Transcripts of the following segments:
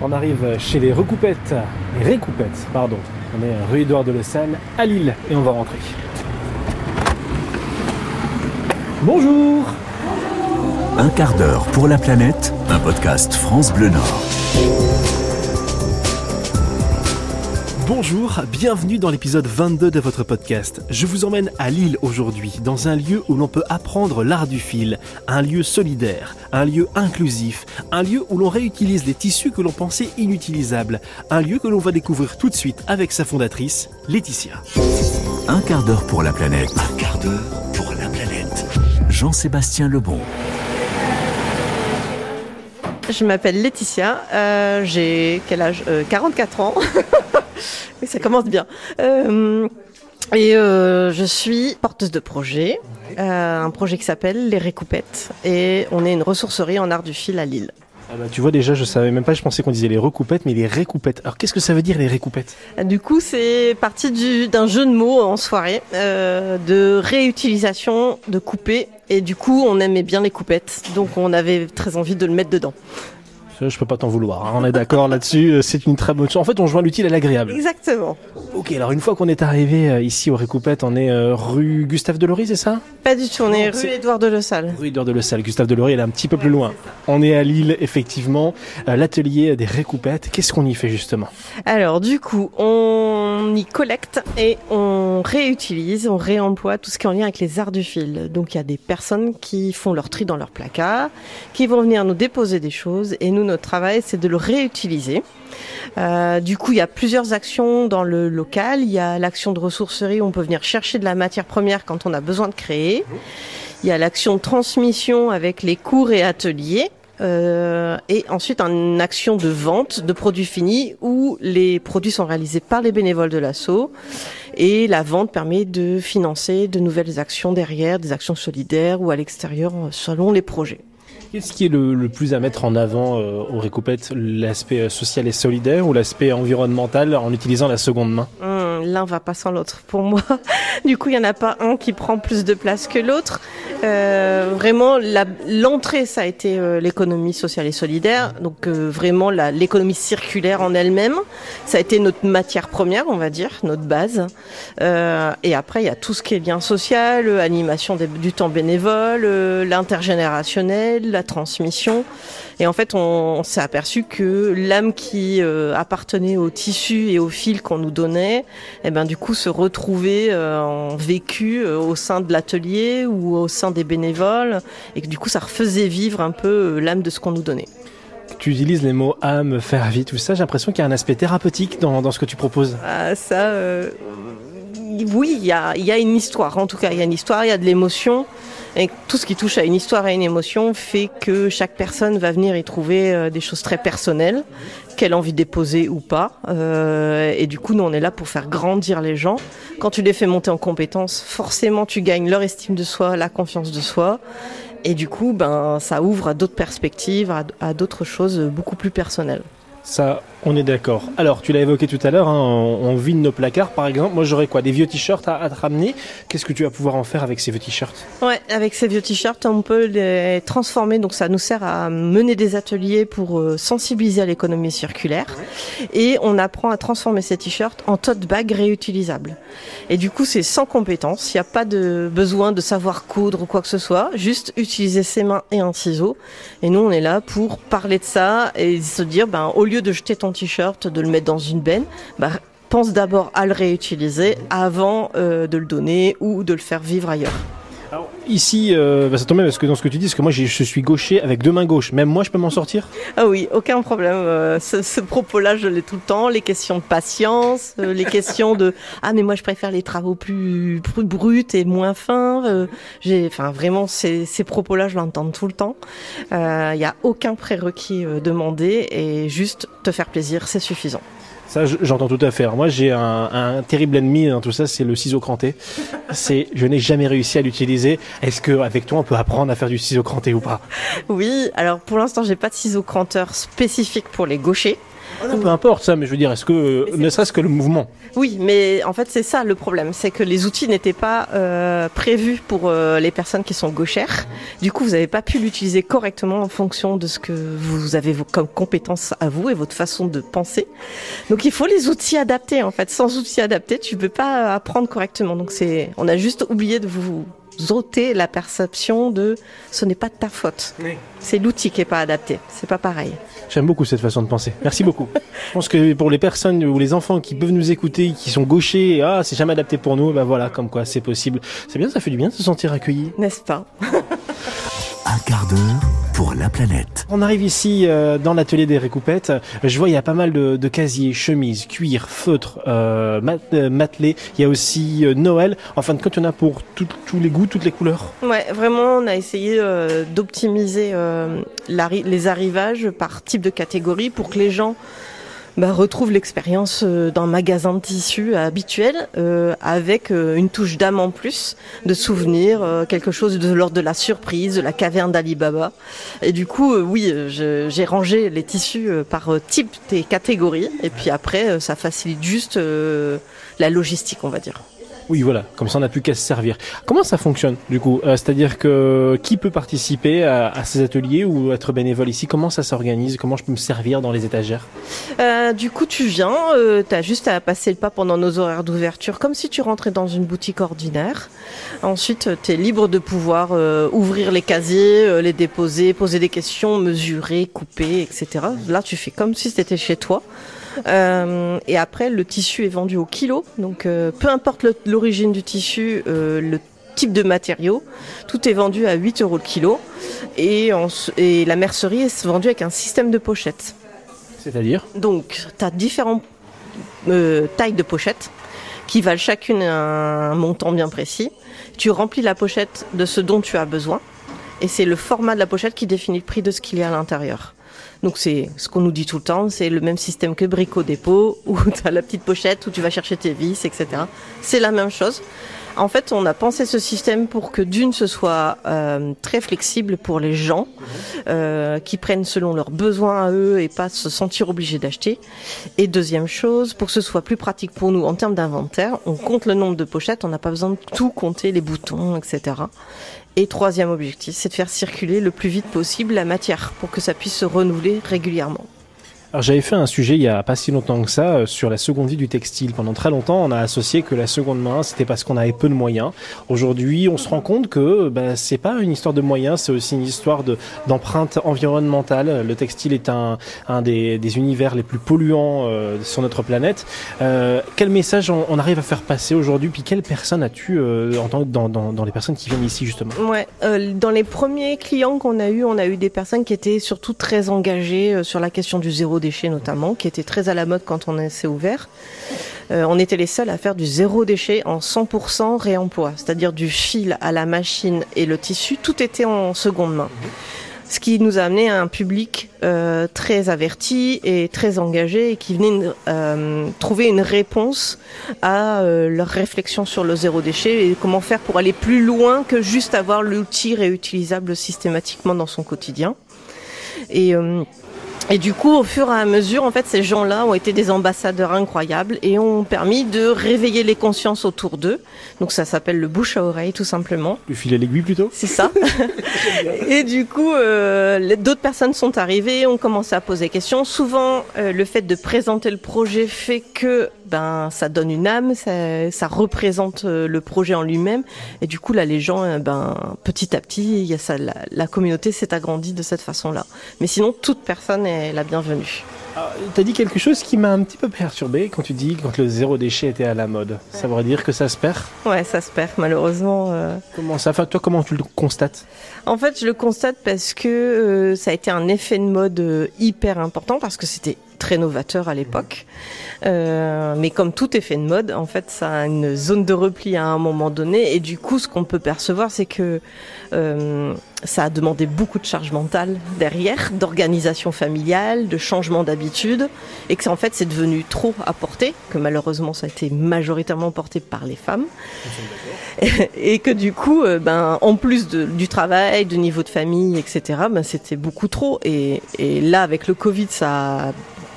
On arrive chez les recoupettes, les récoupettes, pardon. On est rue Édouard de Salle à Lille et on va rentrer. Bonjour Un quart d'heure pour la planète, un podcast France Bleu Nord. Bonjour, bienvenue dans l'épisode 22 de votre podcast. Je vous emmène à Lille aujourd'hui, dans un lieu où l'on peut apprendre l'art du fil, un lieu solidaire, un lieu inclusif, un lieu où l'on réutilise les tissus que l'on pensait inutilisables, un lieu que l'on va découvrir tout de suite avec sa fondatrice, Laetitia. Un quart d'heure pour la planète, Un quart d'heure pour la planète. Jean-Sébastien Lebon. Je m'appelle Laetitia, euh, j'ai quel âge? Euh, 44 ans. oui, ça commence bien. Euh, et euh, je suis porteuse de projet, euh, un projet qui s'appelle Les Récoupettes. Et on est une ressourcerie en art du fil à Lille. Ah bah, tu vois déjà, je savais même pas, je pensais qu'on disait les recoupettes, mais les récoupettes. Alors qu'est-ce que ça veut dire les récoupettes Du coup, c'est parti du- d'un jeu de mots en soirée, euh, de réutilisation de coupés. Et du coup, on aimait bien les coupettes, donc on avait très envie de le mettre dedans. Je peux pas t'en vouloir, hein, on est d'accord là-dessus, euh, c'est une très bonne chose. En fait, on joint l'utile à l'agréable. Exactement. Ok, alors une fois qu'on est arrivé euh, ici aux récoupettes, on est euh, rue Gustave Delory, c'est ça? Pas du tout, on est Non, rue Édouard de Le Salle. Rue Édouard de Le Salle. Gustave Delory, elle est un petit peu plus loin. On est à Lille, effectivement, euh, l'atelier des récoupettes. Qu'est-ce qu'on y fait justement? Alors du coup, on y collecte et on réutilise, on réemploie tout ce qui est en lien avec les arts du fil. Donc il y a des personnes qui font leur tri dans leur placard, qui vont venir nous déposer des choses et nous notre travail c'est de le réutiliser. Euh, du coup, il y a plusieurs actions dans le local. Il y a l'action de ressourcerie où on peut venir chercher de la matière première quand on a besoin de créer. Il y a l'action de transmission avec les cours et ateliers. Euh, et ensuite une action de vente de produits finis où les produits sont réalisés par les bénévoles de l'assaut et la vente permet de financer de nouvelles actions derrière, des actions solidaires ou à l'extérieur selon les projets. Qu'est-ce qui est le, plus à mettre en avant euh, aux récoupettes L'aspect euh, social et solidaire ou l'aspect environnemental en utilisant la seconde main? L'un va pas sans l'autre pour moi. Du coup, il y en a pas un qui prend plus de place que l'autre. Euh, vraiment, l'entrée, ça a été euh, l'économie sociale et solidaire. Donc euh, vraiment l'économie circulaire en elle-même. Ça a été notre matière première, on va dire, notre base. Euh, et après, il y a tout ce qui est lien social, euh, animation du temps bénévole, euh, l'intergénérationnel, la transmission. Et en fait, on, on s'est aperçu que l'âme qui euh, appartenait au tissu et au fil qu'on nous donnait, eh ben du coup se retrouvait euh, en vécu euh, au sein de l'atelier ou au sein des bénévoles, et que du coup ça refaisait vivre un peu euh, l'âme de ce qu'on nous donnait. Tu utilises les mots âme, faire vie, tout ça. J'ai l'impression qu'il y a un aspect thérapeutique dans, dans ce que tu proposes. Ah, ça, oui, il y a, il y a une histoire. En tout cas, il y a une histoire, il y a de l'émotion. Et tout ce qui touche à une histoire à une émotion fait que chaque personne va venir y trouver euh, des choses très personnelles, qu'elle a envie de déposer ou pas. Euh, et du coup, nous, on est là pour faire grandir les gens. Quand tu les fais monter en compétences, forcément, tu gagnes leur estime de soi, la confiance de soi. Et du coup, ben, ça ouvre à d'autres perspectives, à, à d'autres choses beaucoup plus personnelles. Ça, on est d'accord. Alors, tu l'as évoqué tout à l'heure, hein, on, vide nos placards, par exemple. Moi, j'aurais quoi Des vieux t-shirts à, te ramener? Qu'est-ce que tu vas pouvoir en faire avec ces vieux t-shirts? Ouais, avec ces vieux t-shirts, on peut les transformer. Donc, ça nous sert à mener des ateliers pour euh, sensibiliser à l'économie circulaire. Et on apprend à transformer ces t-shirts en tote bag réutilisables. Et du coup, c'est sans compétence. Il n'y a pas de besoin de savoir coudre ou quoi que ce soit. Juste utiliser ses mains et un ciseau. Et nous, on est là pour parler de ça et se dire, ben, au lieu de jeter ton t-shirt, de le mettre dans une benne, ben, pense d'abord à le réutiliser avant euh, de le donner ou de le faire vivre ailleurs. Ici, euh, bah, ça tombe bien parce que dans ce que tu dis, parce que moi, je suis gaucher avec deux mains gauches. Même moi, je peux m'en sortir? Ah oui, aucun problème. Euh, ce propos-là, je l'ai tout le temps. Les questions de patience, euh, les questions de ah mais moi je préfère les travaux plus, plus bruts et moins fins. Enfin vraiment ces, ces propos-là, je l'entends tout le temps. Il n'y a aucun prérequis demandé et juste te faire plaisir, c'est suffisant. Ça, je- j'entends tout à fait. Moi, j'ai un, un terrible ennemi dans tout ça, c'est le ciseau cranté. C'est, je n'ai jamais réussi à l'utiliser. Est-ce que avec toi, on peut apprendre à faire du ciseau cranté ou pas? Oui, alors pour l'instant, j'ai pas de ciseaux cranteurs spécifiques pour les gauchers. Ah peu importe ça, mais je veux dire, est-ce que, ne serait-ce que le mouvement Oui, mais en fait, c'est ça le problème, c'est que les outils n'étaient pas euh, prévus pour euh, les personnes qui sont gauchères. Du coup, vous n'avez pas pu l'utiliser correctement en fonction de ce que vous avez comme compétences à vous et votre façon de penser. Donc, il faut les outils adaptés. En fait, sans outils adaptés, tu peux pas apprendre correctement. Donc, c'est, on a juste oublié de vous ôter la perception de ce n'est pas de ta faute. C'est l'outil qui est pas adapté. C'est pas pareil. J'aime beaucoup cette façon de penser. Merci beaucoup. Je pense que pour les personnes ou les enfants qui peuvent nous écouter, qui sont gauchers, ah, c'est jamais adapté pour nous, ben voilà, comme quoi c'est possible. C'est bien, ça fait du bien de se sentir accueilli. N'est-ce pas? Un quart d'heure pour la planète. On arrive ici euh, dans l'atelier des récoupettes. Je vois il y a pas mal de, de casiers, chemises, cuir, feutres, euh, mat, euh, matelas. Il y a aussi euh, Noël. En fin de compte, il y en a pour tout- tous les goûts, toutes les couleurs. Ouais, vraiment, on a essayé euh, d'optimiser euh, les arrivages par type de catégorie pour que les gens bah, retrouvent l'expérience euh, d'un magasin de tissus habituel euh, avec euh, une touche d'âme en plus, de souvenirs, quelque chose de l'ordre de la surprise, de la caverne d'Alibaba. Et du coup, oui, j'ai rangé les tissus par type des catégories et puis après, ça facilite juste la logistique, on va dire. Oui, voilà. Comme ça, on n'a plus qu'à se servir. Comment ça fonctionne, du coup Euh, C'est-à-dire que qui peut participer à, ces ateliers ou être bénévole ici? Comment ça s'organise? Comment je peux me servir dans les étagères? Euh, du coup, tu viens, euh, tu as juste à passer le pas pendant nos horaires d'ouverture, comme si tu rentrais dans une boutique ordinaire. Ensuite, tu es libre de pouvoir euh, ouvrir les casiers, euh, les déposer, poser des questions, mesurer, couper, etc. Là, tu fais comme si c'était chez toi. Euh, et après, le tissu est vendu au kilo, donc euh, peu importe l'origine du tissu, euh, le type de matériau, tout est vendu à 8 euros le kilo. Et, et la mercerie est vendue avec un système de pochette. C'est-à-dire? Donc, tu as différentes tailles de pochettes qui valent chacune un montant bien précis. Tu remplis la pochette de ce dont tu as besoin et c'est le format de la pochette qui définit le prix de ce qu'il y a à l'intérieur. Donc c'est ce qu'on nous dit tout le temps, c'est le même système que Brico Dépôt où tu as la petite pochette où tu vas chercher tes vis, etc. C'est la même chose. En fait, on a pensé ce système pour que d'une, ce soit euh, très flexible pour les gens euh, qui prennent selon leurs besoins à eux et pas se sentir obligés d'acheter. Et deuxième chose, pour que ce soit plus pratique pour nous en termes d'inventaire, on compte le nombre de pochettes, on n'a pas besoin de tout compter, les boutons, etc. Et troisième objectif, c'est de faire circuler le plus vite possible la matière pour que ça puisse se renouveler régulièrement. Alors j'avais fait un sujet il y a pas si longtemps que ça euh, sur la seconde vie du textile. Pendant très longtemps, on a associé que la seconde main, c'était parce qu'on avait peu de moyens. Aujourd'hui, on se rend compte que bah, c'est pas une histoire de moyens, c'est aussi une histoire de d'empreinte environnementale. Le textile est un, des, univers les plus polluants euh, sur notre planète. Euh, quel message on, arrive à faire passer aujourd'hui? Puis quelle personne as-tu en tant que dans, dans, les personnes qui viennent ici justement? Ouais, dans les premiers clients qu'on a eu, on a eu des personnes qui étaient surtout très engagées sur la question du zéro déchet notamment, qui était très à la mode quand on s'est ouvert. Euh, on était les seuls à faire du zéro déchet en 100% réemploi, c'est-à-dire du fil à la machine et le tissu, tout était en seconde main. Ce qui nous a amené à un public euh, très averti et très engagé et qui venait euh, trouver une réponse à leur réflexion sur le zéro déchet et comment faire pour aller plus loin que juste avoir l'outil réutilisable systématiquement dans son quotidien. Et et du coup, au fur et à mesure, en fait, ces gens-là ont été des ambassadeurs incroyables et ont permis de réveiller les consciences autour d'eux. Donc ça s'appelle le bouche à oreille, tout simplement. Le fil et l'aiguille plutôt? C'est ça. et du coup, euh, d'autres personnes sont arrivées, ont commencé à poser des questions. Souvent, euh, le fait de présenter le projet fait que ben ça donne une âme, ça, ça représente euh, le projet en lui-même. Et du coup, là, les gens, euh, ben petit à petit, il y a ça, la, la communauté s'est agrandie de cette façon-là. Mais sinon, toute personne est la bienvenue. Ah, T'as dit quelque chose qui m'a un petit peu perturbé quand tu dis quand le zéro déchet était à la mode. Ça veut dire que ça se perd? Ouais, ça se perd malheureusement. euh. Comment ça Toi, comment tu le constates? En fait, je le constate parce que euh, ça a été un effet de mode euh, hyper important parce que c'était très novateur à l'époque. Euh, mais comme tout effet de mode, en fait, ça a une zone de repli à un moment donné. Et du coup, ce qu'on peut percevoir, c'est que euh, ça a demandé beaucoup de charge mentale derrière, d'organisation familiale, de changement d'habitude, et que en fait, c'est devenu trop à porter, que malheureusement, ça a été majoritairement porté par les femmes et que du coup, euh, ben, en plus du travail, du niveau de famille, etc., ben, c'était beaucoup trop. Et, et là, avec le Covid, ça a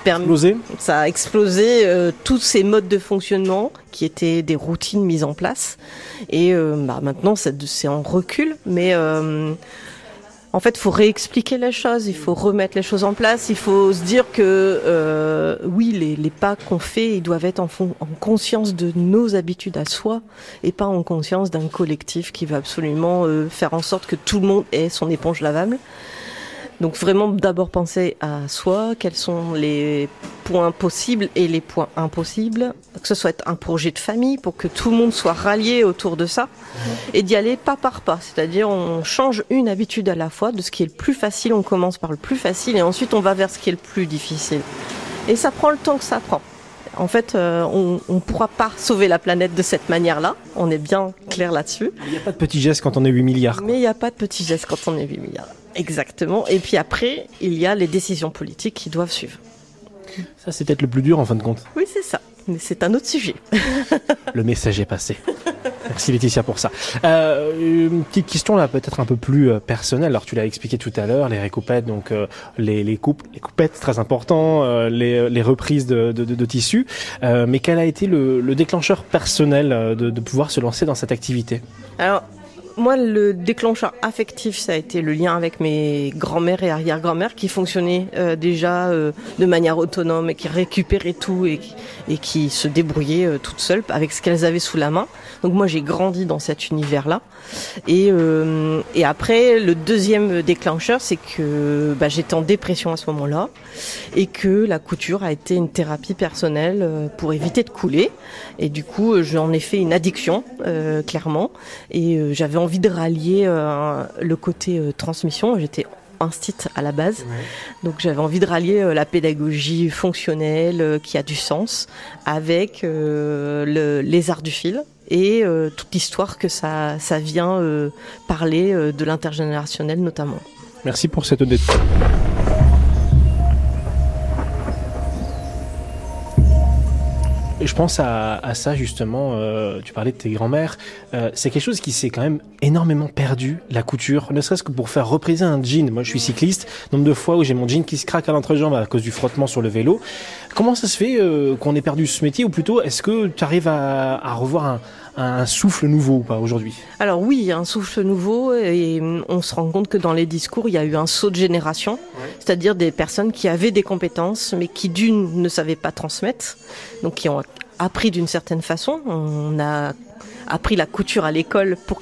Explosé ça a explosé euh, tous ces modes de fonctionnement qui étaient des routines mises en place. Et euh, bah, maintenant, c'est en recul, mais euh, en fait, il faut réexpliquer les choses, il faut remettre les choses en place, il faut se dire que euh, oui, les, les pas qu'on fait, ils doivent être en, fon- en conscience de nos habitudes à soi et pas en conscience d'un collectif qui va absolument euh, faire en sorte que tout le monde ait son éponge lavable. Donc vraiment d'abord penser à soi, quels sont les points possibles et les points impossibles, que ce soit un projet de famille pour que tout le monde soit rallié autour de ça et d'y aller pas par pas, c'est-à-dire on change une habitude à la fois, de ce qui est le plus facile, on commence par le plus facile et ensuite on va vers ce qui est le plus difficile. Et ça prend le temps que ça prend. En fait, euh, on ne pourra pas sauver la planète de cette manière-là, on est bien clair là-dessus. Il n'y a pas de petits gestes quand on est 8 milliards. Mais il n'y a pas de petits gestes quand on est 8 milliards. Exactement. Et puis après, il y a les décisions politiques qui doivent suivre. Ça, c'est peut-être le plus dur en fin de compte. Oui, c'est ça. Mais c'est un autre sujet. Le message est passé. Merci Laetitia pour ça. Euh, une petite question là, peut-être un peu plus euh, personnelle. Alors tu l'as expliqué tout à l'heure, les récoupettes, donc euh, les, les coupes, les coupettes, très important, euh, les, les reprises de, de, de, de tissus. Mais quel a été le, le déclencheur personnel de, de pouvoir se lancer dans cette activité? Alors, moi, le déclencheur affectif, ça a été le lien avec mes grands-mères et arrière-grand-mères qui fonctionnaient euh, déjà euh, de manière autonome et qui récupéraient tout et, qui- et qui se débrouillaient euh, toutes seules avec ce qu'elles avaient sous la main. Donc moi, j'ai grandi dans cet univers-là. Et, euh, et après, le deuxième déclencheur, c'est que bah, j'étais en dépression à ce moment-là et que la couture a été une thérapie personnelle euh, pour éviter de couler. Et du coup, euh, j'en ai fait une addiction, euh, clairement. Et euh, j'avais envie de rallier le côté transmission. J'étais instit à la base. Donc j'avais envie de rallier euh, la pédagogie fonctionnelle euh, qui a du sens avec euh, le- les arts du fil et euh, toute l'histoire que ça, ça vient euh, parler euh, de l'intergénérationnel notamment. Merci pour cette. Et je pense à, ça justement, tu parlais de tes grands-mères, c'est quelque chose qui s'est quand même énormément perdu, la couture, ne serait-ce que pour faire repriser un jean. Moi je suis cycliste, nombre de fois où j'ai mon jean qui se craque à l'entrejambe à cause du frottement sur le vélo. Comment ça se fait qu'on ait perdu ce métier? Ou plutôt est-ce que tu arrives à revoir un, un souffle nouveau ou pas aujourd'hui. Alors oui, un souffle nouveau et on se rend compte que dans les discours, il y a eu un saut de génération, c'est-à-dire des personnes qui avaient des compétences mais qui d'une ne savaient pas transmettre, donc qui ont appris d'une certaine façon. On a appris la couture à l'école pour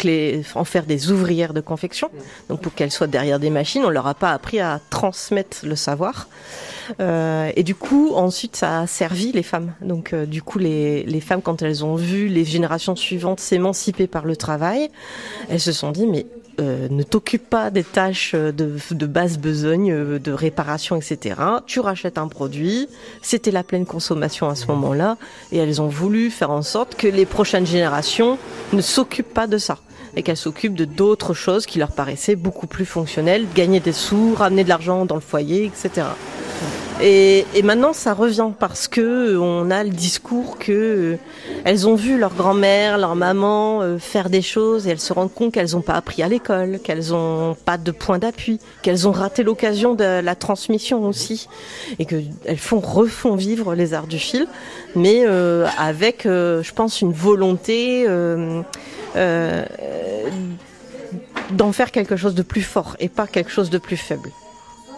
en faire des ouvrières de confection, donc pour qu'elles soient derrière des machines. On leur a pas appris à transmettre le savoir. Euh, et du coup, ensuite, ça a servi les femmes. Donc, euh, du coup, les femmes, quand elles ont vu les générations suivantes s'émanciper par le travail, elles se sont dit, mais euh, ne t'occupe pas des tâches euh, de, de basse besogne, euh, de réparation, etc. Tu rachètes un produit. C'était la pleine consommation à ce moment-là. Et elles ont voulu faire en sorte que les prochaines générations ne s'occupent pas de ça et qu'elles s'occupent de d'autres choses qui leur paraissaient beaucoup plus fonctionnelles, gagner des sous, ramener de l'argent dans le foyer, etc. Et, maintenant, ça revient parce que euh, on a le discours que euh, elles ont vu leur grand-mère, leur maman euh, faire des choses et elles se rendent compte qu'elles n'ont pas appris à l'école, qu'elles n'ont pas de point d'appui, qu'elles ont raté l'occasion de la transmission aussi, et que elles font refont vivre les arts du fil, mais avec, je pense, une volonté. d'en faire quelque chose de plus fort et pas quelque chose de plus faible.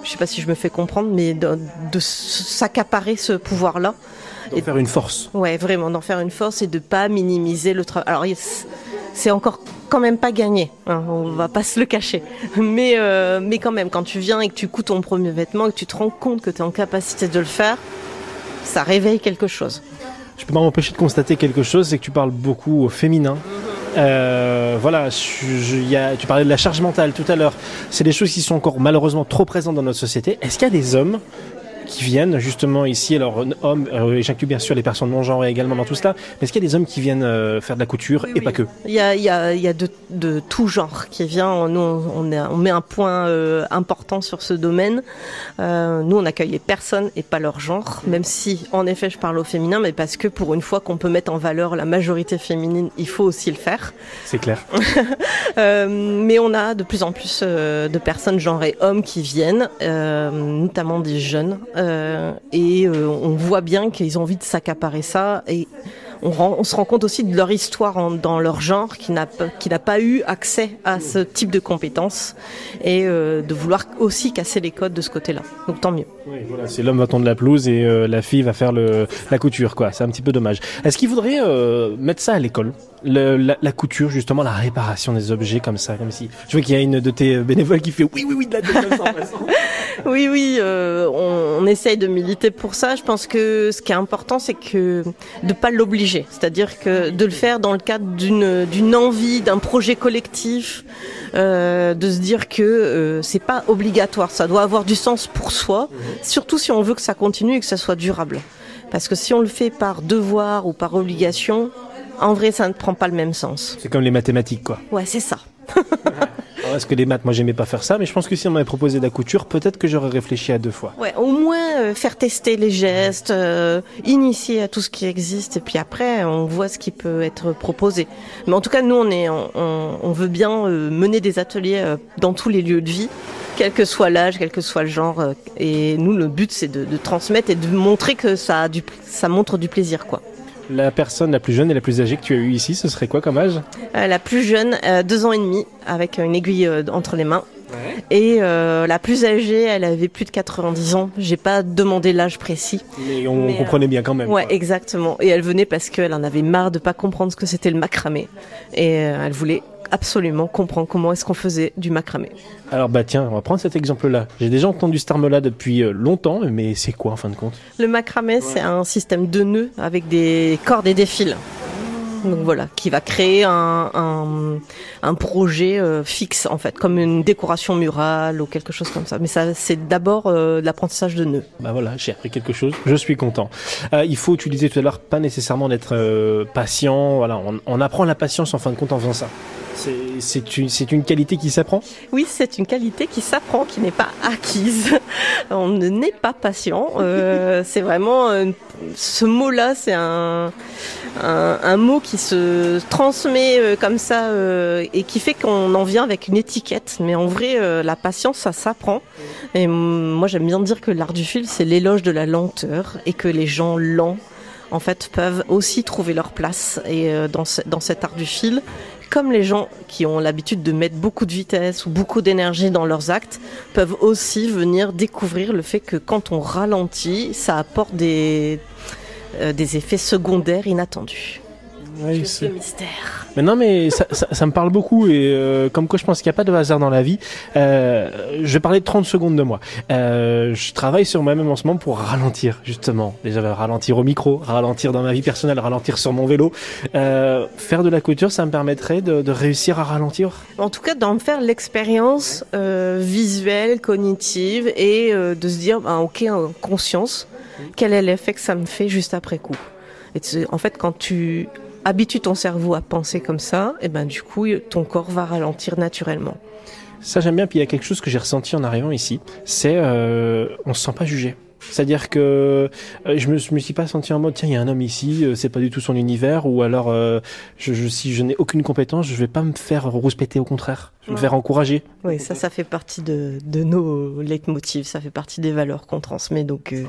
Je sais pas si je me fais comprendre, mais de, de s'accaparer ce pouvoir-là. Et faire une force. Ouais, vraiment, d'en faire une force et de pas minimiser le travail. Alors, c'est encore quand même pas gagné, hein, on va pas se le cacher. Mais, euh, mais quand même, quand tu viens et que tu coûtes ton premier vêtement et que tu te rends compte que tu es en capacité de le faire, ça réveille quelque chose. Je peux pas m'empêcher de constater quelque chose, c'est que tu parles beaucoup au féminin. Euh, voilà, je- y tu parlais de la charge mentale tout à l'heure. C'est des choses qui sont encore malheureusement trop présentes dans notre société. Est-ce qu'il y a des hommes qui viennent justement ici, alors hommes, euh, et j'inclus bien sûr les personnes non genrées également dans tout cela, mais est-ce qu'il y a des hommes qui viennent euh, faire de la couture et pas que? Il y a, il y a, il y a de, de tout genre qui vient. Nous, on, met un point euh, important sur ce domaine. Euh, nous, on accueille les personnes et pas leur genre, même si, en effet, je parle au féminin, mais parce que pour une fois qu'on peut mettre en valeur la majorité féminine, il faut aussi le faire. C'est clair. Mais on a de plus en plus de personnes genrées hommes qui viennent, notamment des jeunes, euh, et euh, on voit bien qu'ils ont envie de s'accaparer ça. Et on, se rend compte aussi de leur histoire dans leur genre qui n'a pas eu accès à ce type de compétences et euh, de vouloir aussi casser les codes de ce côté-là. Donc tant mieux. Oui, voilà, c'est l'homme va tendre la pelouse et la fille va faire la couture. C'est un petit peu dommage. Est-ce qu'il faudrait euh, mettre ça à l'école? La, couture justement, la réparation des objets comme ça, comme si. Je vois qu'il y a une de tes bénévoles qui fait oui oui oui de la 200%. Oui, oui, euh, on, on essaye de militer pour ça. Je pense que ce qui est important, c'est que de pas l'obliger, c'est-à-dire que de le faire dans le cadre d'une d'une envie, d'un projet collectif, euh, de se dire que euh, c'est pas obligatoire, ça doit avoir du sens pour soi, surtout si on veut que ça continue et que ça soit durable. Parce que si on le fait par devoir ou par obligation, en vrai, ça ne prend pas le même sens. C'est comme les mathématiques, quoi. Ouais, c'est ça. Alors, est-ce que les maths, moi, j'aimais pas faire ça, mais je pense que si on m'avait proposé de la couture, peut-être que j'aurais réfléchi à deux fois. Ouais, au moins euh, faire tester les gestes, euh, initier à tout ce qui existe, et puis après on voit ce qui peut être proposé. Mais en tout cas, nous on est, on- on veut bien euh, mener des ateliers euh, dans tous les lieux de vie, quel que soit l'âge, quel que soit le genre. euh, et nous, le but c'est de, de transmettre et de montrer que ça a du, ça montre du plaisir, quoi. La personne la plus jeune et la plus âgée que tu as eue ici, ce serait quoi comme âge Euh, la plus jeune, euh, deux ans et demi, avec une aiguille euh, entre les mains. Et la plus âgée, elle avait plus de 90 ans. J'ai pas demandé l'âge précis. Mais on Mais, comprenait bien quand même. Ouais, quoi. exactement. Et elle venait parce qu'elle en avait marre de pas comprendre ce que c'était le macramé. Et elle voulait absolument comprendre comment est-ce qu'on faisait du macramé. Alors bah tiens, on va prendre cet exemple-là. J'ai déjà entendu ce terme-là depuis euh, longtemps, mais c'est quoi en fin de compte? Le macramé, c'est un système de nœuds avec des cordes et des fils. Donc voilà, qui va créer un, un, un projet euh, fixe en fait, comme une décoration murale ou quelque chose comme ça. Mais ça, c'est d'abord euh, de l'apprentissage de nœuds. Bah voilà, j'ai appris quelque chose, je suis content. Euh, il faut, disais tout à l'heure, pas nécessairement d'être euh, patient. Voilà, on, on apprend la patience en fin de compte en faisant ça. C'est- une, qualité qui s'apprend Oui, c'est une qualité qui s'apprend, qui n'est pas acquise. On ne n'est pas patient. Euh, c'est vraiment euh, ce mot-là, c'est un, un, un mot qui se transmet euh, comme ça euh, et qui fait qu'on en vient avec une étiquette. Mais en vrai, la patience, ça s'apprend. Et moi, j'aime bien dire que l'art du fil, c'est l'éloge de la lenteur et que les gens lents, en fait, peuvent aussi trouver leur place et dans, ce- dans cet art du fil comme les gens qui ont l'habitude de mettre beaucoup de vitesse ou beaucoup d'énergie dans leurs actes, peuvent aussi venir découvrir le fait que quand on ralentit, ça apporte des, euh, des effets secondaires inattendus. Oui, C'est le mystère. Mais non, mais ça, ça, ça me parle beaucoup et euh, comme quoi je pense qu'il n'y a pas de hasard dans la vie. Euh, je vais parler de 30 secondes de moi. Euh, je travaille sur moi-même en ce moment pour ralentir justement. Déjà ralentir au micro, ralentir dans ma vie personnelle, ralentir sur mon vélo. Faire de la couture, ça me permettrait de, de réussir à ralentir. En tout cas, d'en faire l'expérience visuelle, cognitive et de se dire, ben, ok, en conscience, quel est l'effet que ça me fait juste après coup. Et en fait, quand tu habitues ton cerveau à penser comme ça, et ben du coup, ton corps va ralentir naturellement. Ça j'aime bien. Puis il y a quelque chose que j'ai ressenti en arrivant ici, c'est euh, on se sent pas jugé. C'est-à-dire que euh, je me, je me suis pas senti en mode tiens il y a un homme ici, euh, c'est pas du tout son univers ou alors euh, je, je, si je n'ai aucune compétence, je vais pas me faire rouspéter au contraire, je vais me faire encourager. Oui, ça, ça fait partie de, de nos leitmotivs, ça fait partie des valeurs qu'on transmet, donc euh,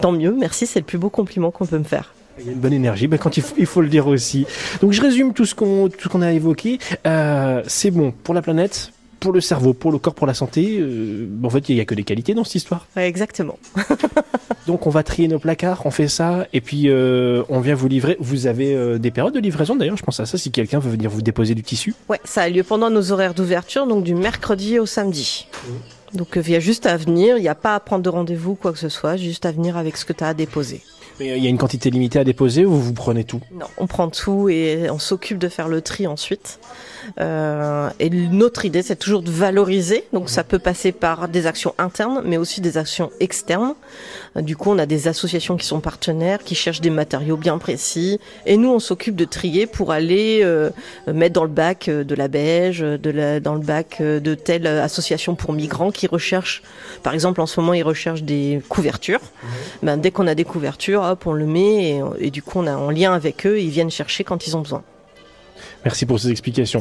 tant mieux, merci, c'est le plus beau compliment qu'on peut me faire. Il y a une bonne énergie, ben, quand il faut, il faut le dire aussi. Donc je résume tout ce qu'on qu'on a évoqué. Euh, c'est bon pour la planète, pour le cerveau, pour le corps, pour la santé. Euh, en fait, il y a que des qualités dans cette histoire. Exactement. Donc on va trier nos placards, on fait ça, et puis euh, on vient vous livrer. Vous avez euh, des périodes de livraison d'ailleurs, je pense à ça, si quelqu'un veut venir vous déposer du tissu. Ouais, ça a lieu pendant nos horaires d'ouverture, donc du mercredi au samedi. Donc il y a juste à venir, il n'y a pas à prendre de rendez-vous, quoi que ce soit, juste à venir avec ce que tu as à déposer. Mais euh, il y a une quantité limitée à déposer ou vous prenez tout? Non, on prend tout et on s'occupe de faire le tri ensuite. Euh, et notre idée, c'est toujours de valoriser. Donc, ça peut passer par des actions internes, mais aussi des actions externes. Euh, Du coup, on a des associations qui sont partenaires, qui cherchent des matériaux bien précis. Et nous, on s'occupe de trier pour aller euh, mettre dans le bac euh, de la beige, de la, dans le bac euh, de telle association pour migrants qui recherchent, par exemple, en ce moment, ils recherchent des couvertures. Ben, dès qu'on a des couvertures, hop, on le met et, et du coup, on est en lien avec eux. Ils viennent chercher quand ils ont besoin. Merci pour ces explications.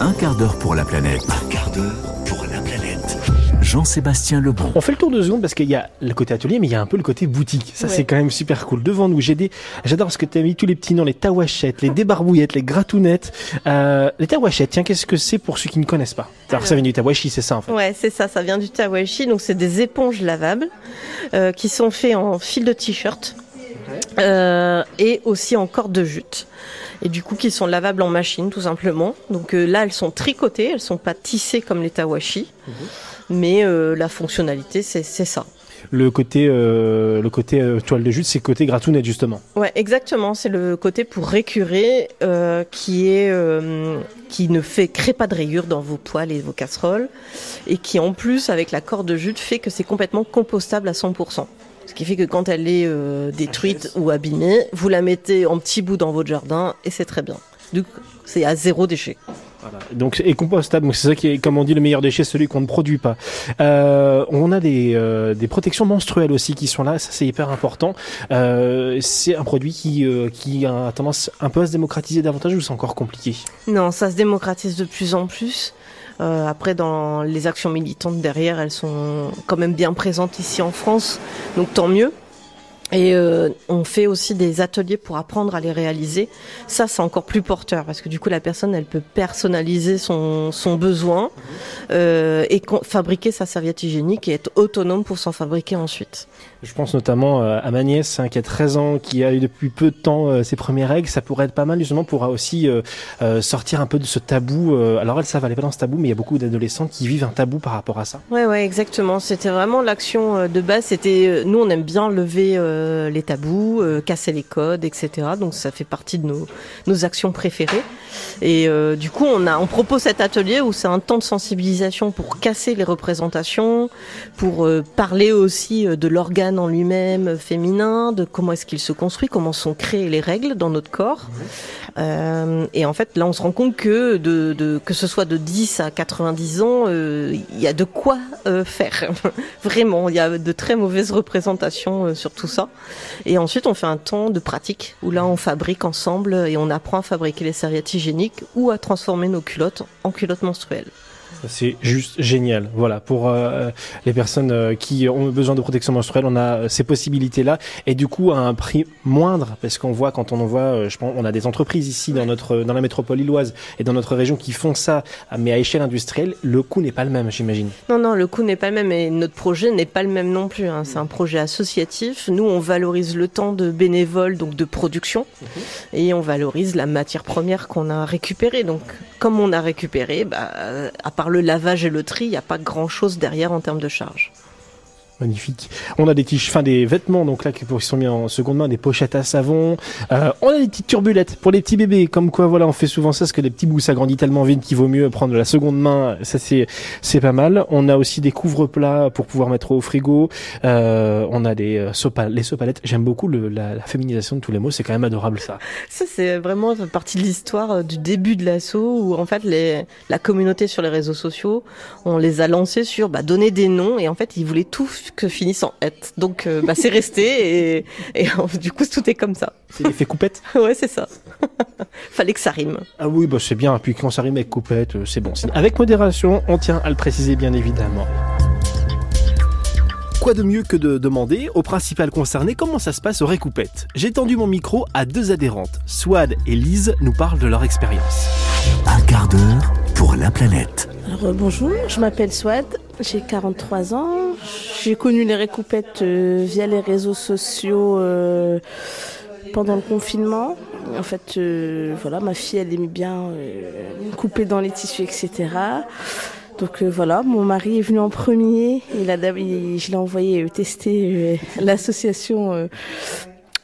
Un quart d'heure pour la planète. Un quart d'heure pour la planète. Jean-Sébastien Lebon. On fait le tour de secondes parce qu'il y a le côté atelier, mais il y a un peu le côté boutique. Ça, Ouais. c'est quand même super cool. Devant nous, j'ai des, j'adore ce que tu as mis tous les petits noms, les tawachettes, les débarbouillettes, les gratounettes. Euh, les tawachettes, tiens, qu'est-ce que c'est pour ceux qui ne connaissent pas Alors, ça vient du tawashi, c'est ça en fait. Ouais, c'est ça, ça vient du tawashi. Donc c'est des éponges lavables euh, qui sont faits en fil de t-shirt euh, et aussi en corde de jute. Et du coup, qui sont lavables en machine, tout simplement. Donc euh, là, elles sont tricotées, elles sont pas tissées comme les tawashi, mais euh, la fonctionnalité, c'est ça. Le côté, euh, le côté euh, toile de jute, c'est le côté gratounette justement. Ouais, exactement. C'est le côté pour récurer euh, qui est qui ne fait crée pas de rayures dans vos poêles et vos casseroles et qui en plus avec la corde de jute fait que c'est complètement compostable à 100%. Ce qui fait que quand elle est euh, détruite ou abîmée, vous la mettez en petits bouts dans votre jardin et c'est très bien. Donc c'est à zéro déchet. Voilà. Donc et compostable, donc c'est ça qui est, comme on dit, le meilleur déchet, celui qu'on ne produit pas. Euh, on a des, euh, des protections menstruelles aussi qui sont là, ça c'est hyper important. Euh, c'est un produit qui, qui a tendance un peu à se démocratiser davantage ou c'est encore compliqué? Non, ça se démocratise de plus en plus. Euh, après, dans les actions militantes derrière, elles sont quand même bien présentes ici en France, donc tant mieux. Et euh, on fait aussi des ateliers pour apprendre à les réaliser. Ça, c'est encore plus porteur parce que du coup, la personne, elle peut personnaliser son, son besoin euh, et fabriquer sa serviette hygiénique et être autonome pour s'en fabriquer ensuite. Je pense notamment euh, à ma nièce hein, qui a 13 ans, qui a eu depuis peu de temps euh, ses premières règles. Ça pourrait être pas mal justement pour aussi sortir un peu de ce tabou. alors elle, ça va aller pas dans ce tabou, mais il y a beaucoup d'adolescents qui vivent un tabou par rapport à ça. Ouais, ouais, exactement. C'était vraiment l'action de base. C'était nous, on aime bien lever euh, les tabous, euh, casser les codes, etc. Donc ça fait partie de nos nos actions préférées. Et euh, du coup, on a on propose cet atelier où c'est un temps de sensibilisation pour casser les représentations, pour euh, parler aussi de l'organe en lui-même féminin, de comment est-ce qu'il se construit, comment sont créées les règles dans notre corps. Euh, et en fait, là, on se rend compte que de, de que ce soit de 10 à 90 ans, euh, il y a de quoi euh, faire. Vraiment, il y a de très mauvaises représentations euh, sur tout ça. Et ensuite, on fait un temps de pratique où là, on fabrique ensemble et on apprend à fabriquer les serviettes hygiéniques ou à transformer nos culottes en culottes menstruelles. C'est juste génial. Voilà, pour euh, les personnes euh, qui ont besoin de protection menstruelle, on a euh, ces possibilités-là et du coup à un prix moindre parce qu'on voit quand on en voit, euh, je pense, on a des entreprises ici dans notre dans la métropole illoise et dans notre région qui font ça, mais à échelle industrielle, le coût n'est pas le même, j'imagine. Non, non, le coût n'est pas le même et notre projet n'est pas le même non plus. hein. C'est un projet associatif. Nous, on valorise le temps de bénévoles, donc de production, et on valorise la matière première qu'on a récupérée. Donc, comme on a récupéré, bah, à part le lavage et le tri, il n'y a pas grand-chose derrière en termes de charge. Magnifique. On a des tiges, enfin des vêtements, donc là qui sont mis en seconde main, des pochettes à savon. Euh, on a des petites turbulettes pour les petits bébés, comme quoi voilà, on fait souvent ça, parce que les petits bouts s'agrandissent tellement vite qu'il vaut mieux prendre la seconde main. Ça c'est c'est pas mal. On a aussi des couvre-plats pour pouvoir mettre au frigo. Euh, on a des euh, sopal les sopalettes. J'aime beaucoup le, la, la féminisation de tous les mots. C'est quand même adorable ça. Ça, c'est vraiment partie de l'histoire euh, du début de l'assaut où, en fait, les, la communauté sur les réseaux sociaux, on les a lancés sur bah, donner des noms et en fait, ils voulaient tout que finisse en être. Donc, euh, bah, c'est resté et, et du coup, tout est comme ça. C'est l'effet coupette? Ouais, c'est ça. Fallait que ça rime. Ah oui, bah c'est bien. Puis quand ça rime avec coupette, euh, c'est bon. Avec modération, on tient à le préciser bien évidemment. Quoi de mieux que de demander au principal concerné comment ça se passe au Récoupette J'ai tendu mon micro à deux adhérentes. Swad et Lise nous parlent de leur expérience. Un quart d'heure pour la planète. Alors euh, bonjour, je m'appelle Swad, j'ai 43 ans. J'ai connu les récoupettes euh, via les réseaux sociaux euh, pendant le confinement. En fait, euh, voilà, ma fille, elle aimait bien couper dans les tissus, etc. Donc voilà, mon mari est venu en premier. Il a, je l'ai envoyé tester l'association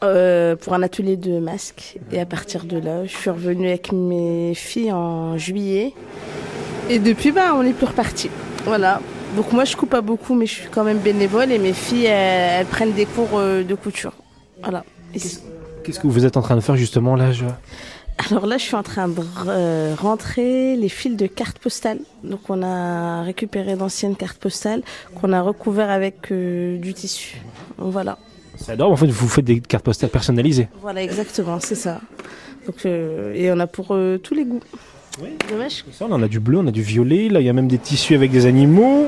pour un atelier de masques. Et à partir de là, je suis revenue avec mes filles en juillet. Et depuis, bah, on n'est plus reparti. Voilà. Donc moi, je coupe pas beaucoup, mais je suis quand même bénévole et mes filles, elles, elles prennent des cours euh, de couture. Voilà. Qu'est-ce que vous êtes en train de faire justement là je... alors là, je suis en train de euh, rentrer les fils de cartes postales. Donc on a récupéré d'anciennes cartes postales qu'on a recouvert avec euh, du tissu. Voilà. C'est adorable. En fait, vous faites des cartes postales personnalisées. Voilà, exactement, c'est ça. Donc, euh, et on a pour euh, tous les goûts. Oui. Dommage. Ça, on en a du bleu, on a du violet. Là, il y a même des tissus avec des animaux.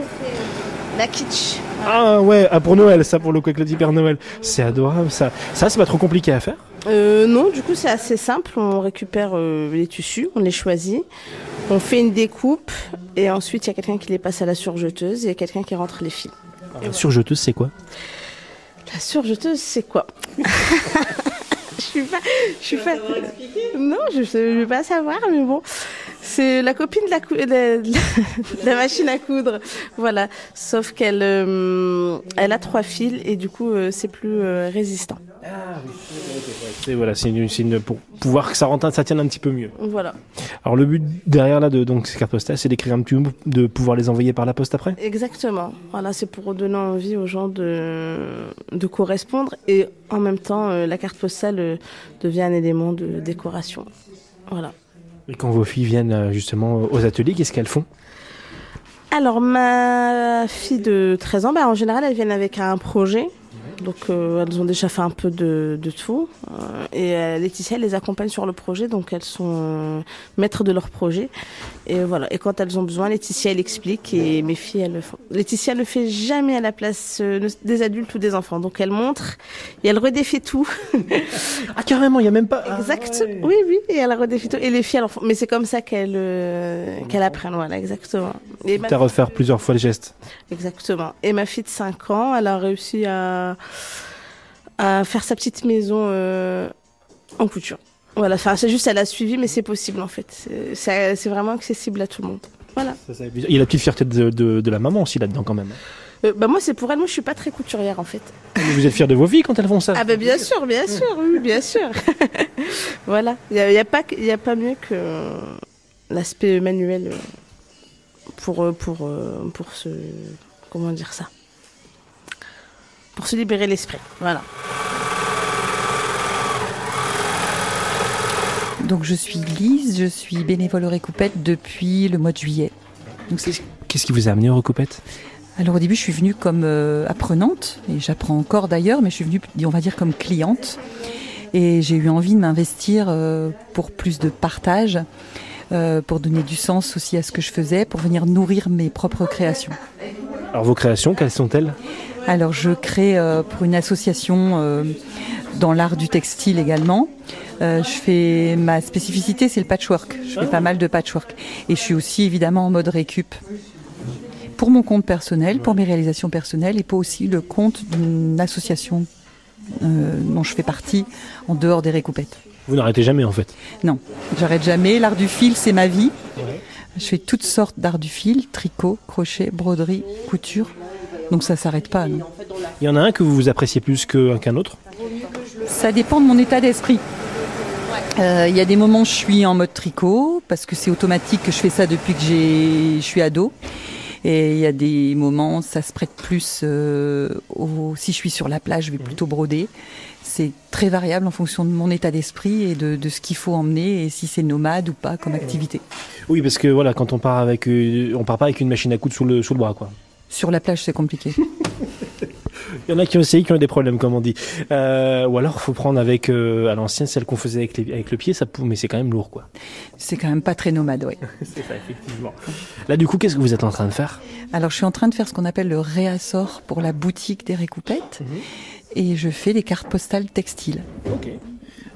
La kitsch. Ah ouais, ah, pour Noël, ça pour le coup avec le Père Noël. C'est adorable ça. Ça, c'est pas trop compliqué à faire? Euh, Non, du coup c'est assez simple. On récupère euh, les tissus, on les choisit, on fait une découpe et ensuite il y a quelqu'un qui les passe à la surjeteuse et quelqu'un qui rentre les fils. La surjeteuse, c'est quoi? La surjeteuse, c'est quoi? Je suis pas, je suis pas. Non, je ne vais pas savoir, mais bon. C'est la copine de la, la, machine à coudre, voilà. Sauf qu'elle euh, elle a trois fils et du coup euh, c'est plus euh, résistant. Ah oui. C'est voilà, c'est une, pour pouvoir que ça rentre, ça tienne un petit peu mieux. Voilà. Alors le but derrière là de donc ces cartes postales, c'est d'écrire un petit mot, de pouvoir les envoyer par la poste après? Exactement. Voilà, c'est pour donner envie aux gens de de correspondre et en même temps la carte postale devient un élément de décoration. Voilà. Et quand vos filles viennent euh, justement aux ateliers, qu'est-ce qu'elles font? Alors, ma fille de 13 ans, bah, en général, elle vient avec un projet. Donc euh, elles ont déjà fait un peu de, de tout. Euh, et euh, Laetitia, elle les accompagne sur le projet, donc elles sont maîtres de leur projet. Et voilà. Et quand elles ont besoin, Laetitia, elle explique et mes filles, elles le font. Laetitia ne fait jamais à la place des adultes ou des enfants. Donc elle montre et elle redéfait tout. ah carrément, il y a même pas. Ah, exact. Oui, oui. Et elle redéfait tout. Et les filles, elles font. Mais c'est comme ça qu'elles qu'elles apprennent. Voilà, exactement. Et à refaire plusieurs fois le geste. Exactement. Et ma fille de 5 ans, elle a réussi à à faire sa petite maison euh, en couture. Voilà, enfin, c'est juste, elle a suivi, mais c'est possible en fait. C'est vraiment accessible à tout le monde. Voilà. il y a la petite fierté de, de, la maman aussi là-dedans quand même. Euh, bah moi c'est pour elle, moi je suis pas très couturière en fait. vous êtes fière de vos filles quand elles font ça Ah bah bien sûr, bien sûr, oui, bien sûr. voilà, il n'y a, y a, pas, y a pas mieux que l'aspect manuel pour, pour, pour ce... Comment dire ça? Pour se libérer l'esprit. Voilà. Donc je suis Lise, je suis bénévole au Récoupette depuis le mois de juillet. Qu'est-ce qui vous a amené au Récoupette Alors au début je suis venue comme euh, apprenante, et j'apprends encore d'ailleurs, mais je suis venue on va dire comme cliente. Et j'ai eu envie de m'investir euh, pour plus de partage, euh, pour donner du sens aussi à ce que je faisais, pour venir nourrir mes propres créations. Alors vos créations, quelles sont-elles? Alors je crée euh, pour une association euh, dans l'art du textile également. Euh, je fais ma spécificité, c'est le patchwork. Je fais pas mal de patchwork et je suis aussi évidemment en mode récup pour mon compte personnel, pour mes réalisations personnelles et pour aussi le compte d'une association dont je fais partie en dehors des récoupettes. Vous n'arrêtez jamais en fait? Non, j'arrête jamais. L'art du fil, c'est ma vie. Je fais toutes sortes d'art du fil, tricot, crochet, broderie, couture. Donc ça s'arrête pas. Il y en a un que vous appréciez plus qu'un autre Ça dépend de mon état d'esprit. Euh, il y a des moments où je suis en mode tricot parce que c'est automatique que je fais ça depuis que je suis ado. Et il y a des moments, ça se prête plus. Euh, si je suis sur la plage, je vais plutôt broder. C'est très variable en fonction de mon état d'esprit et de, ce qu'il faut emmener et si c'est nomade ou pas comme activité. Oui, parce que voilà, quand on part avec, euh, on part pas avec une machine à coudre sous le, sous le bras, quoi. Sur la plage, c'est compliqué. Il y en a qui ont essayé, qui ont des problèmes, comme on dit. Euh, ou alors, il faut prendre avec, euh, à l'ancienne, celle qu'on faisait avec, avec, le pied, ça, mais c'est quand même lourd, quoi. C'est quand même pas très nomade, oui. c'est ça, effectivement. Là, du coup, qu'est-ce que vous êtes en train de faire? Alors, je suis en train de faire ce qu'on appelle le réassort pour la boutique des récoupettes. Mhm. Et je fais des cartes postales textiles. Ok.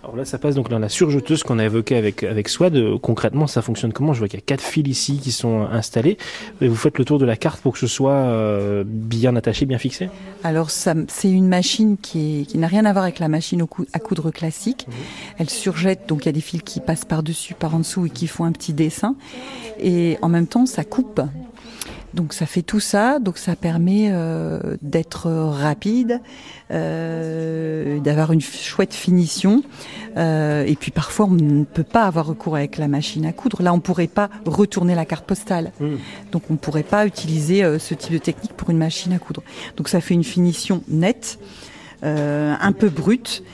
Alors là, ça passe donc dans la surjeteuse qu'on a évoquée avec, avec Swad. Euh, concrètement, ça fonctionne comment? Je vois qu'il y a quatre fils ici qui sont installés. Et vous faites le tour de la carte pour que ce soit euh, bien attaché, bien fixé? Alors, c'est une machine qui, qui n'a rien à voir avec la machine à coudre classique. Mhm. Elle surjette, donc il y a des fils qui passent par-dessus, par en dessous et qui font un petit dessin. Et en même temps, ça coupe. Donc ça fait tout ça, donc ça permet euh, d'être rapide, euh, d'avoir une chouette finition. Euh, et puis parfois on ne peut pas avoir recours avec la machine à coudre. Là on pourrait pas retourner la carte postale, mmh. donc on pourrait pas utiliser ce type de technique pour une machine à coudre. Donc ça fait une finition nette, un peu brute.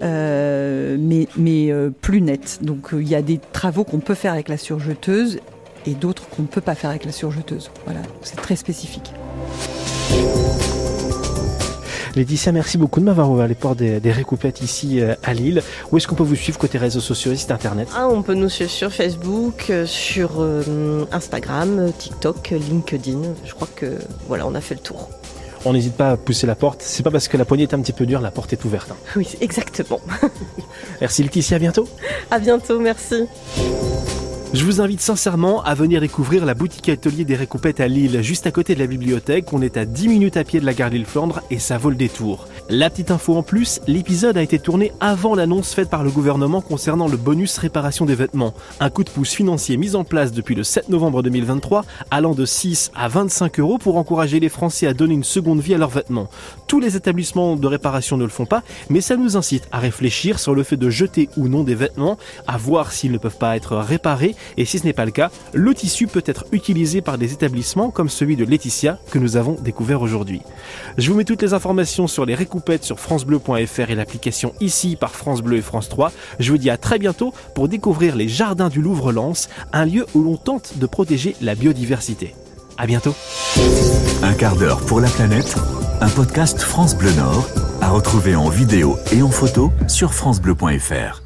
mais, mais plus nette. Donc il y a des travaux qu'on peut faire avec la surjeteuse et d'autres qu'on ne peut pas faire avec la surjeteuse. Voilà, c'est très spécifique. Laetitia, merci beaucoup de m'avoir ouvert les portes des, des récoupettes ici euh, à Lille. Où est-ce qu'on peut vous suivre côté réseaux sociaux et site internet? Ah, On peut nous suivre sur Facebook, euh, sur euh, Instagram, TikTok, LinkedIn. Je crois que voilà, on a fait le tour. On n'hésite pas à pousser la porte. C'est pas parce que la poignée est un petit peu dure, la porte est ouverte. Hein. Oui, exactement. merci Laetitia, à bientôt. À bientôt, merci. Je vous invite sincèrement à venir découvrir la boutique atelier des récoupettes à Lille, juste à côté de la bibliothèque. On est à 10 minutes à pied de la gare Lille-Flandre et ça vaut le détour. La petite info en plus, l'épisode a été tourné avant l'annonce faite par le gouvernement concernant le bonus réparation des vêtements. Un coup de pouce financier mis en place depuis le 7 novembre 2023, allant de 6 à 25 euros pour encourager les Français à donner une seconde vie à leurs vêtements. Tous les établissements de réparation ne le font pas, mais ça nous incite à réfléchir sur le fait de jeter ou non des vêtements, à voir s'ils ne peuvent pas être réparés et si ce n'est pas le cas, le tissu peut être utilisé par des établissements comme celui de Laetitia que nous avons découvert aujourd'hui. Je vous mets toutes les informations sur les récoupettes sur francebleu.fr et l'application ici par France Bleu et France 3. Je vous dis à très bientôt pour découvrir les jardins du Louvre-Lens, un lieu où l'on tente de protéger la biodiversité. À bientôt. Un quart d'heure pour la planète, un podcast France Bleu Nord à retrouver en vidéo et en photo sur francebleu.fr.